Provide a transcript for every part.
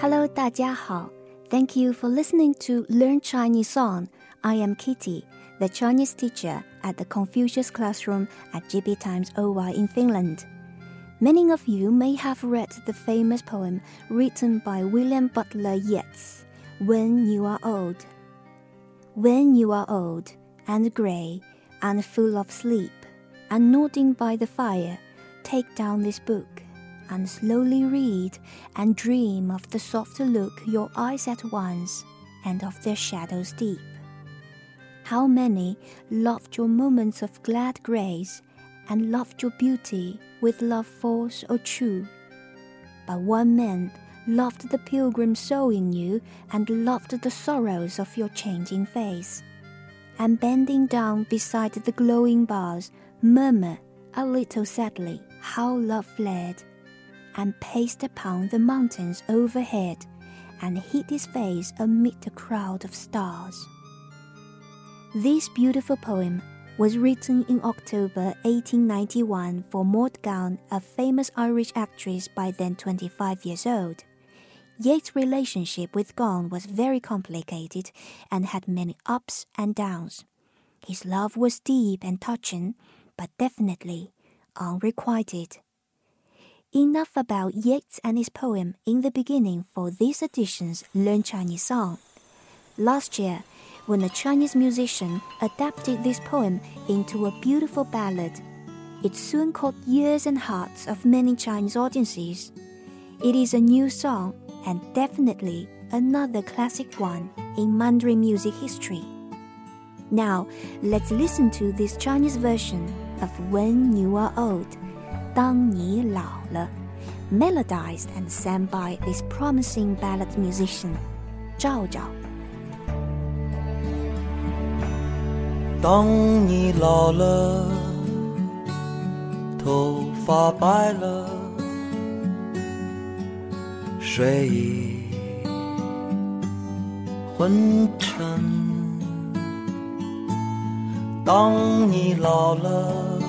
Hello，大家好。Thank you for listening to Learn Chinese Song. I am Kitty, the Chinese teacher at the Confucius Classroom at GB Times OY in Finland. Many of you may have read the famous poem written by William Butler Yeats, When You Are Old. When you are old and grey and full of sleep and nodding by the fire, take down this book and slowly read and dream of the soft look your eyes at once and of their shadows deep. How many loved your moments of glad grace and loved your beauty with love false or true? But one man loved the pilgrim soul in you and loved the sorrows of your changing face. And bending down beside the glowing bars, murmur a little sadly how love fled and paced upon the mountains overhead and hid his face amid the crowd of stars. This beautiful poem was written in October 1891 for Maud Gonne, a famous Irish actress by then 25 years old. Yeats' relationship with Gonne was very complicated and had many ups and downs. His love was deep and touching, but definitely unrequited. Enough about Yeats and his poem in the beginning for this edition's Learn Chinese Song. Last year, when a Chinese musician adapted this poem into a beautiful ballad, it soon caught ears and hearts of many Chinese audiences. It is a new song and definitely another classic one in Mandarin music history. Now, let's listen to this Chinese version of When You Are Old. 当你老了, melodized and sang by this promising ballad musician, Zhao Zhao. 当你老了，头发白了，睡意昏沉。当你老了。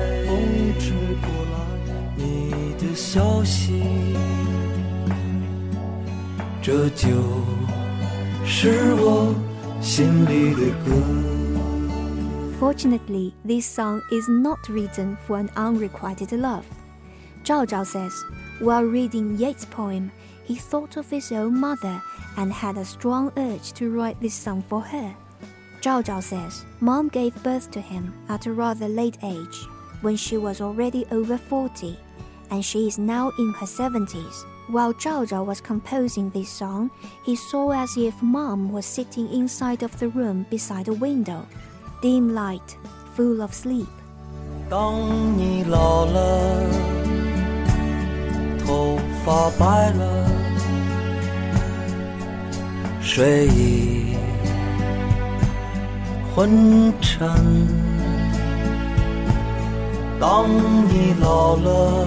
消息，这就是我心里的歌。Fortunately, this song is not written for an unrequited love. Zhao Zhao says, while reading Yeats' poem, he thought of his own mother and had a strong urge to write this song for her. Zhao Zhao says mom gave birth to him at a rather late age, when she was already over 40, and she is now in her 70s. While Zhao Zhao was composing this song, he saw as if mom was sitting inside of the room beside a window, dim light, full of sleep. 当你老了，头发白了，睡意。昏沉。当你老了，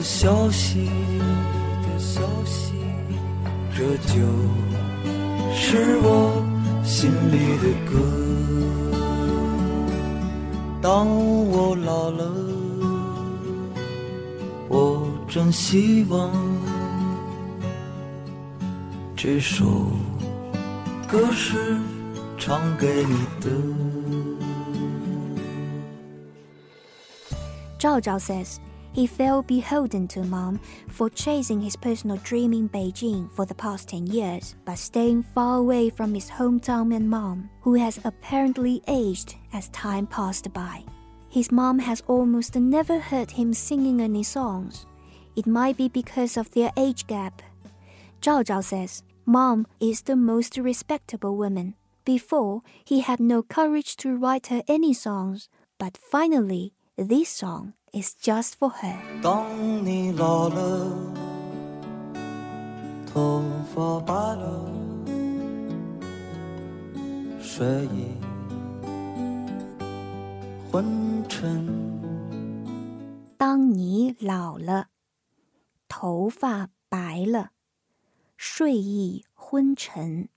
的消息，的消息，这就是我心里的歌。当我老了，我真希望这首歌是唱给你的。Zhao Zhao says he felt beholden to mom for chasing his personal dream in Beijing for the past 10 years, but staying far away from his hometown and mom, who has apparently aged as time passed by. His mom has almost never heard him singing any songs. It might be because of their age gap. Zhao Zhao says, Mom is the most respectable woman. Before, he had no courage to write her any songs, but finally, this song is just for her. 当你老了，头发白了，睡意昏沉。当你老了，头发白了，睡意昏沉。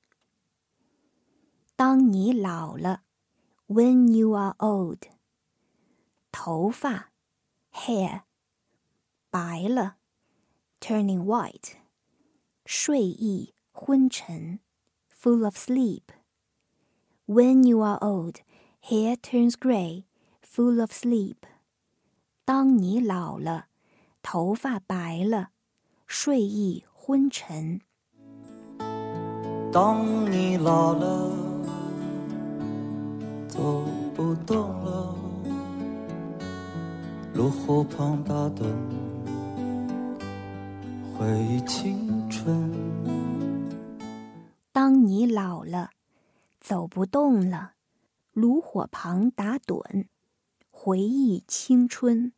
当你老了，When you are old，头发 hair 白了，turning white，睡意昏沉，full of sleep。When you are old, hair turns gray, full of sleep。当你老了，头发白了，睡意昏沉。当你老了，走不动了， 炉火旁打盹，回忆青春。当你老了，走不动了，炉火旁打盹，回忆青春。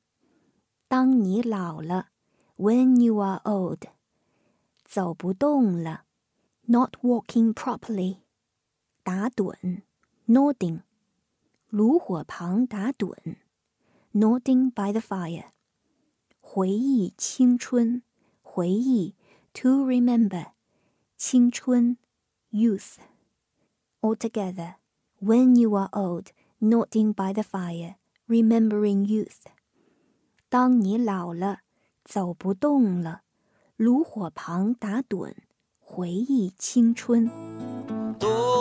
当你老了，When you are old，走不动了，Not walking properly，打盹，Nodding，炉火旁打盹 ，Nodding by the fire，回忆青春，回忆，To remember，青春，Youth。Altogether, when you are old, nodding by the fire, remembering youth. 当你老了，走不动了，炉火旁打盹，回忆青春。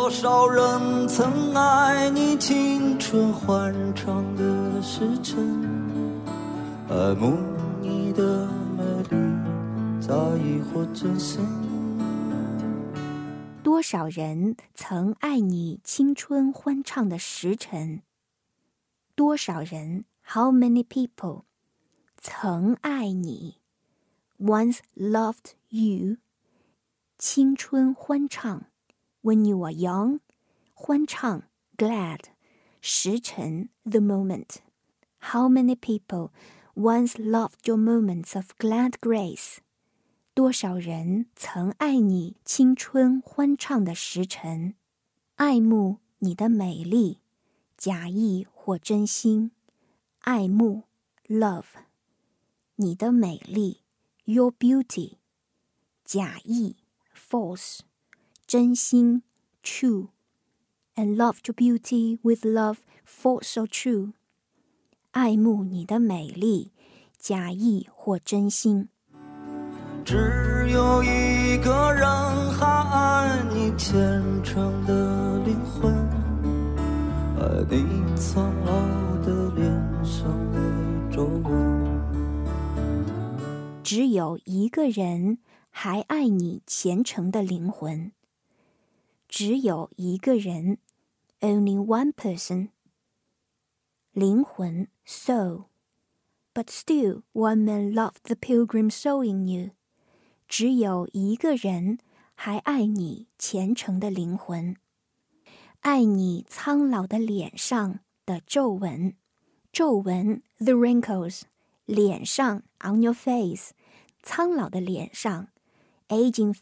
多少人曾爱你青春欢畅的时辰，爱慕你的美丽，在意或真心。多少人曾爱你青春欢畅的时辰？多少人？How many people？曾爱你，once loved you。青春欢畅 ，when you are young，欢畅，glad。时辰，the moment。How many people once loved your moments of glad grace？多少人曾爱你青春欢畅的时辰，爱慕你的美丽，假意或真心，爱慕，love，你的美丽，your beauty，假意，false， 真心，true，and love your beauty with love false or true，爱慕你的美丽，假意或真心。只有一个人还爱你虔诚的灵魂，爱你苍老的脸上的皱纹。只有一个人还爱你虔诚的灵魂。只有一个人，only one person。灵魂，soul。But still, one man loved the pilgrim soul in you. 只有一个人还爱你虔诚的灵魂，爱你苍老的脸上的皱纹，皱纹 the wrinkles，脸上 on your face，苍老的脸上 aging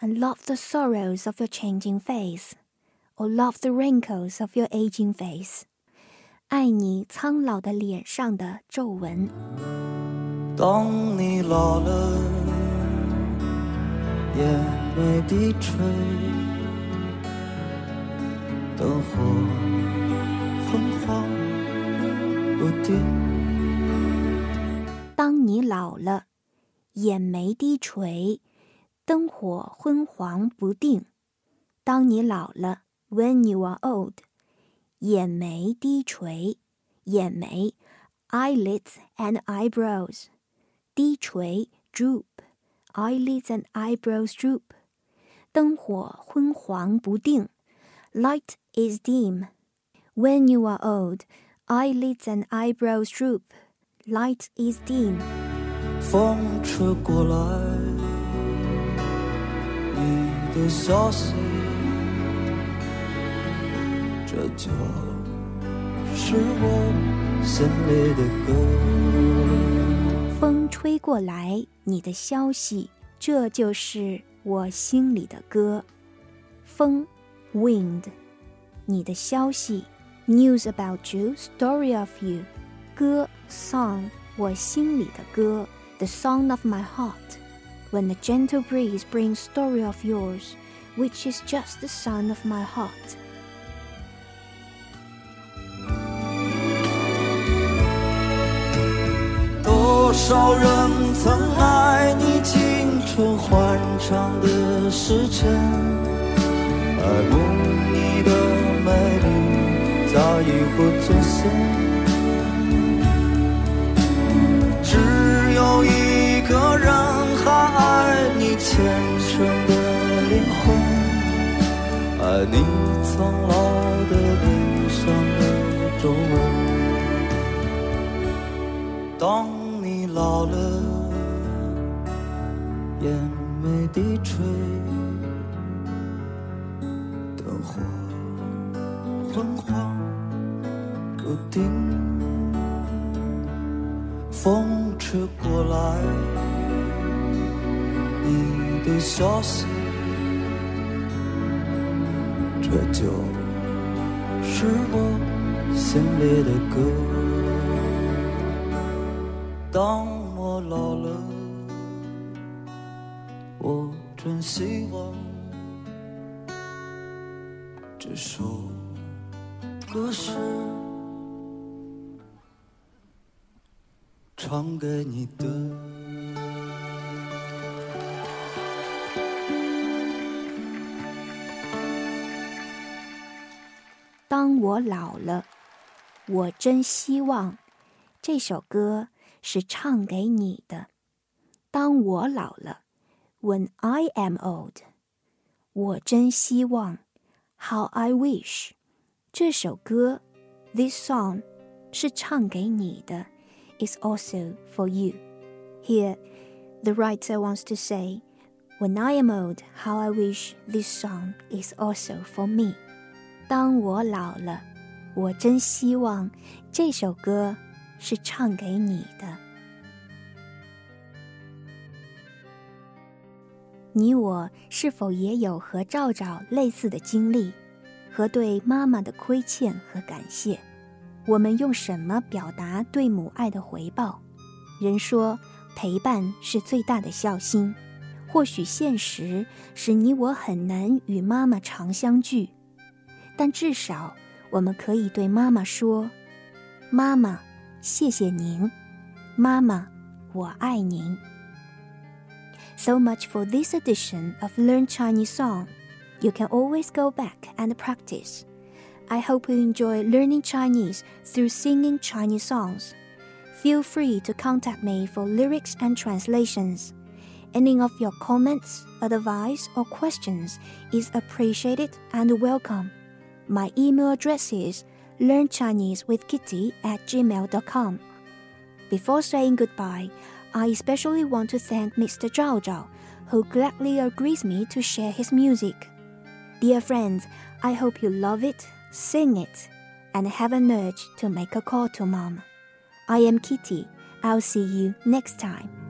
face，and love the sorrows of your changing face，or love the wrinkles of your aging face，爱你苍老的脸上的皱纹。当你老了，眼眉低垂，灯火昏黄不定。当你老了，眼眉低垂， 灯火昏黄不定。当你老了，When you are old，眼眉低垂，眼眉，eyelids and eyebrows。低垂 droop, eyelids and eyebrows droop. 灯火昏黄不定 light is dim. When you are old, eyelids and eyebrows droop. Light is dim. 风吹过来，你 的消息，这就是我心里的歌。风吹过来，你的消息，这就是我心里的歌。风，wind，你的消息，news about you，story of you。歌，song，我心里的歌，the song of my heart。When the gentle breeze brings story of yours, which is just the song of my heart。当你老了，眼眉低垂，灯火昏黄不定，风吹过来，你的消息，这就是我心里的歌。当我老了，我真希望这首歌是唱给你的。当我老了，我真希望这首歌。是唱给你的。当我老了，When I am old，我真希望，How I wish，这首歌，This song，是唱给你的，is also for you。Here, the writer wants to say, When I am old, how I wish this song is also for me。当我老了，我真希望这首歌。 是唱给你的。你我是否也有和赵赵类似的经历，和对妈妈的亏欠和感谢？我们用什么表达对母爱的回报？人说陪伴是最大的孝心，或许现实使你我很难与妈妈常相聚，但至少我们可以对妈妈说：“妈妈。”谢谢您，妈妈，我爱您。So much for this edition of Learn Chinese Song. You can always go back and practice. I hope you enjoy learning Chinese through singing Chinese songs. Feel free to contact me for lyrics and translations. Any of your comments, advice, or questions is appreciated and welcome. My email address is learn Chinese with Kitty at gmail.com. Before saying goodbye, I especially want to thank Mr. Zhao Zhao, who gladly agrees me to share his music. Dear friends, I hope you love it, sing it, and have an urge to make a call to mom. I am Kitty. I'll see you next time.